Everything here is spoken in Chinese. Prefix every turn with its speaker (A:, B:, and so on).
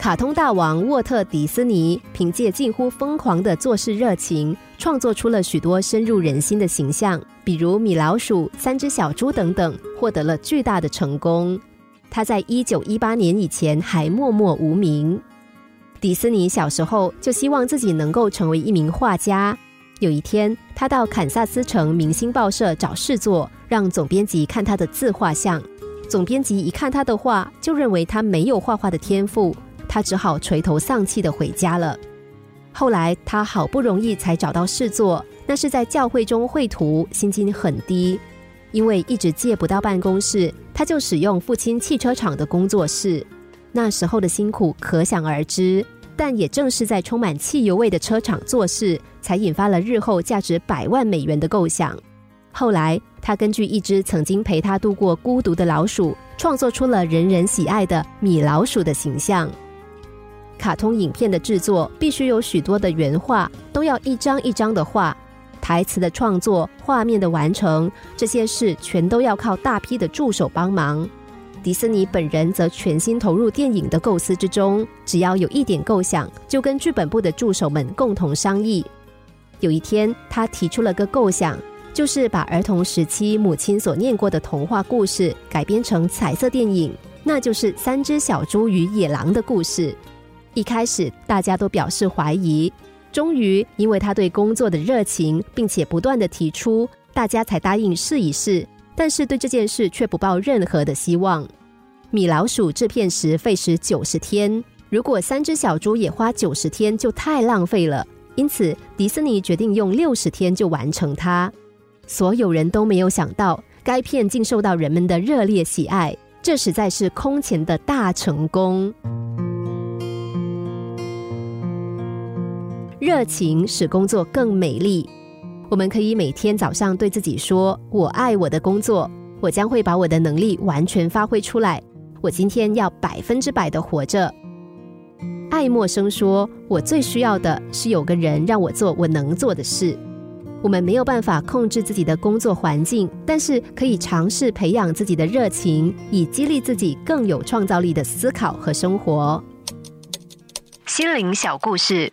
A: 卡通大王沃特·迪斯尼凭借近乎疯狂的做事热情，创作出了许多深入人心的形象，比如米老鼠、三只小猪等等，获得了巨大的成功。他在一九一八年以前还默默无名。迪斯尼小时候就希望自己能够成为一名画家。有一天，他到堪萨斯城明星报社找事做，让总编辑看他的自画像。总编辑一看他的画，就认为他没有画画的天赋。他只好垂头丧气的回家了。后来他好不容易才找到事做，那是在教会中绘图，薪金很低，因为一直借不到办公室，他就使用父亲汽车厂的工作室。那时候的辛苦可想而知，但也正是在充满汽油味的车厂做事，才引发了日后价值百万美元的构想。后来他根据一只曾经陪他度过孤独的老鼠，创作出了人人喜爱的米老鼠的形象。卡通影片的制作必须有许多的原画，都要一张一张的画；台词的创作、画面的完成，这些事全都要靠大批的助手帮忙。迪士尼本人则全心投入电影的构思之中，只要有一点构想，就跟剧本部的助手们共同商议。有一天，他提出了个构想，就是把儿童时期母亲所念过的童话故事改编成彩色电影，那就是《三只小猪与野狼》的故事。一开始大家都表示怀疑，终于因为他对工作的热情，并且不断的提出，大家才答应试一试。但是对这件事却不抱任何的希望。米老鼠制片时费时九十天，如果三只小猪也花九十天，就太浪费了。因此，迪士尼决定用六十天就完成它。所有人都没有想到，该片竟受到人们的热烈喜爱，这实在是空前的大成功。热情使工作更美丽。我们可以每天早上对自己说：“我爱我的工作，我将会把我的能力完全发挥出来。我今天要百分之百的活着。”爱默生说：“我最需要的是有个人让我做我能做的事。”我们没有办法控制自己的工作环境，但是可以尝试培养自己的热情，以激励自己更有创造力的思考和生活。心灵小故事。